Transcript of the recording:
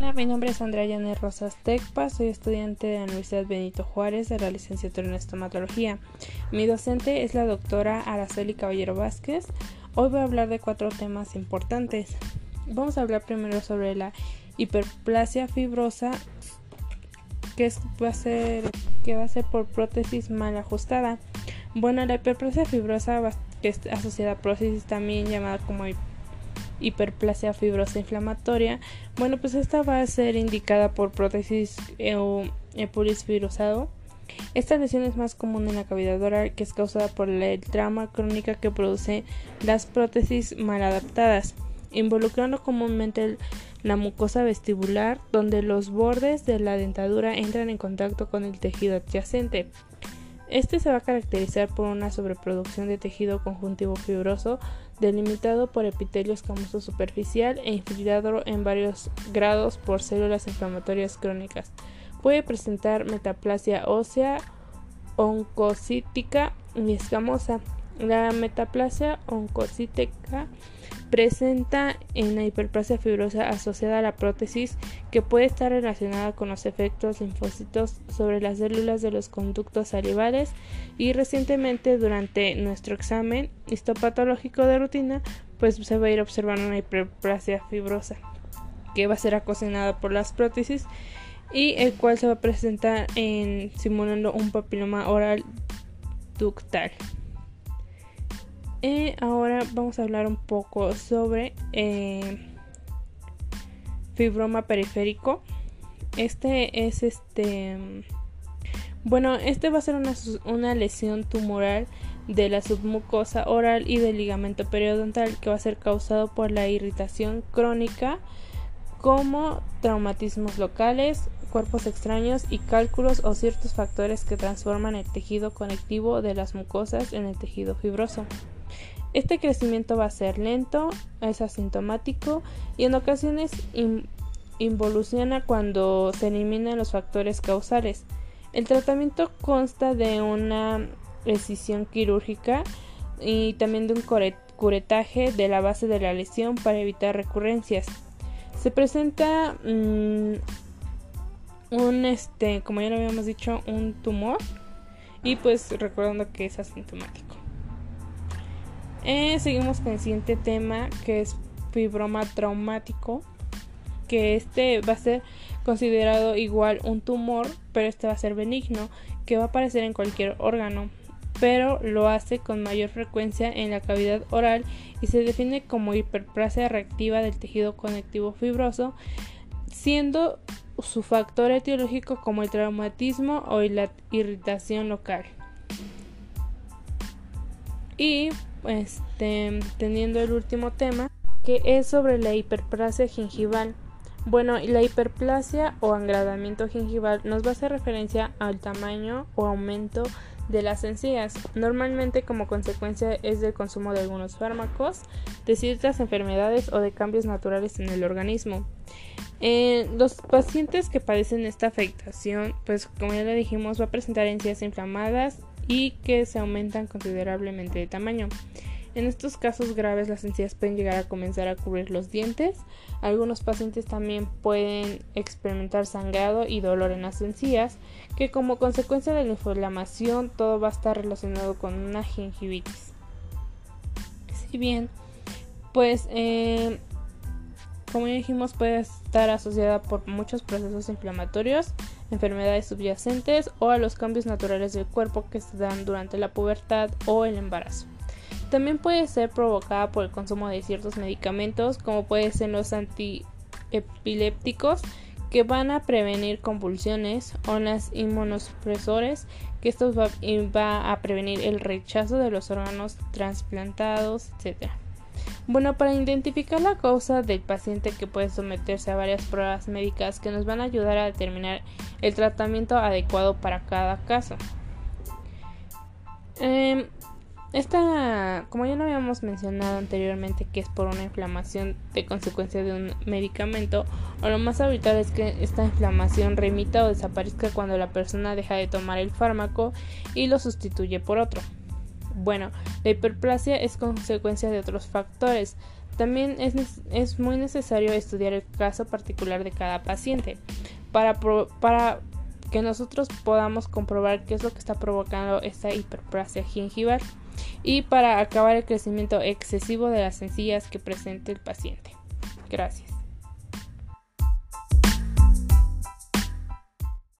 Hola, mi nombre es Andrea Yanes Rosas Tecpa, soy estudiante de la Universidad Benito Juárez de la licenciatura en estomatología. Mi docente es la doctora Araceli Caballero Vázquez. Hoy voy a hablar de cuatro temas importantes. Vamos a hablar primero sobre la hiperplasia fibrosa, que va a ser, que va a ser por prótesis mal ajustada. Bueno, la hiperplasia fibrosa, que es asociada a prótesis también llamada como hiperplasia fibrosa inflamatoria, bueno, pues esta va a ser indicada por prótesis o epulis fibrosado. Esta lesión es más común en la cavidad oral, que es causada por la trama crónica que produce las prótesis mal adaptadas, involucrando comúnmente la mucosa vestibular, donde los bordes de la dentadura entran en contacto con el tejido adyacente. Este se va a caracterizar por una sobreproducción de tejido conjuntivo fibroso delimitado por epitelio escamoso superficial e infiltrado en varios grados por células inflamatorias crónicas. Puede presentar metaplasia ósea, oncocítica y escamosa. La metaplasia oncocítica presenta en la hiperplasia fibrosa asociada a la prótesis que puede estar relacionada con los efectos linfocitos sobre las células de los conductos salivales y recientemente durante nuestro examen histopatológico de rutina pues se va a ir observando una hiperplasia fibrosa que va a ser acocinada por las prótesis y el cual se va a presentar en simulando un papiloma oral ductal. Y ahora vamos a hablar un poco sobre eh, fibroma periférico. Este es este. Bueno, este va a ser una, una, lesión tumoral de la submucosa oral y del ligamento periodontal que va a ser causado por la irritación crónica como traumatismos locales, cuerpos extraños y cálculos o ciertos factores que transforman el tejido conectivo de las mucosas en el tejido fibroso. Este crecimiento va a ser lento, es asintomático y en ocasiones involuciona cuando se eliminan los factores causales. El tratamiento consta de una decisión quirúrgica y también de un curetaje de la base de la lesión para evitar recurrencias. Se presenta mm, un este, como ya lo habíamos dicho, un tumor y pues recordando que es asintomático. Eh, seguimos con el siguiente tema que es fibroma traumático, que este va a ser considerado igual un tumor, pero este va a ser benigno, que va a aparecer en cualquier órgano, pero lo hace con mayor frecuencia en la cavidad oral y se define como hiperplasia reactiva del tejido conectivo fibroso, siendo su factor etiológico como el traumatismo o la irritación local. Y este, teniendo el último tema, que es sobre la hiperplasia gingival. Bueno, la hiperplasia o angradamiento gingival nos va a hacer referencia al tamaño o aumento de las encías, normalmente como consecuencia es del consumo de algunos fármacos, de ciertas enfermedades o de cambios naturales en el organismo. los pacientes que padecen esta afectación, pues como ya le dijimos, va a presentar encías inflamadas y que se aumentan considerablemente de tamaño. En estos casos graves las encías pueden llegar a comenzar a cubrir los dientes. Algunos pacientes también pueden experimentar sangrado y dolor en las encías, que como consecuencia de la inflamación todo va a estar relacionado con una gingivitis. Si bien, pues eh, como ya dijimos, puede estar asociada por muchos procesos inflamatorios, enfermedades subyacentes o a los cambios naturales del cuerpo que se dan durante la pubertad o el embarazo. También puede ser provocada por el consumo de ciertos medicamentos, como pueden ser los antiepilépticos, que van a prevenir convulsiones, o los inmunosupresores, que esto va, va a prevenir el rechazo de los órganos trasplantados, etc. Bueno, para identificar la causa del paciente que puede someterse a varias pruebas médicas que nos van a ayudar a determinar el tratamiento adecuado para cada caso. Eh, esta, como ya lo habíamos mencionado anteriormente, que es por una inflamación de consecuencia de un medicamento, o lo más habitual es que esta inflamación remita o desaparezca cuando la persona deja de tomar el fármaco y lo sustituye por otro. Bueno, la hiperplasia es consecuencia de otros factores, También es, es muy necesario estudiar el caso particular de cada paciente para, para que nosotros podamos comprobar qué es lo que está provocando esta hiperplasia gingival y para acabar el crecimiento excesivo de las sencillas que presente el paciente. Gracias.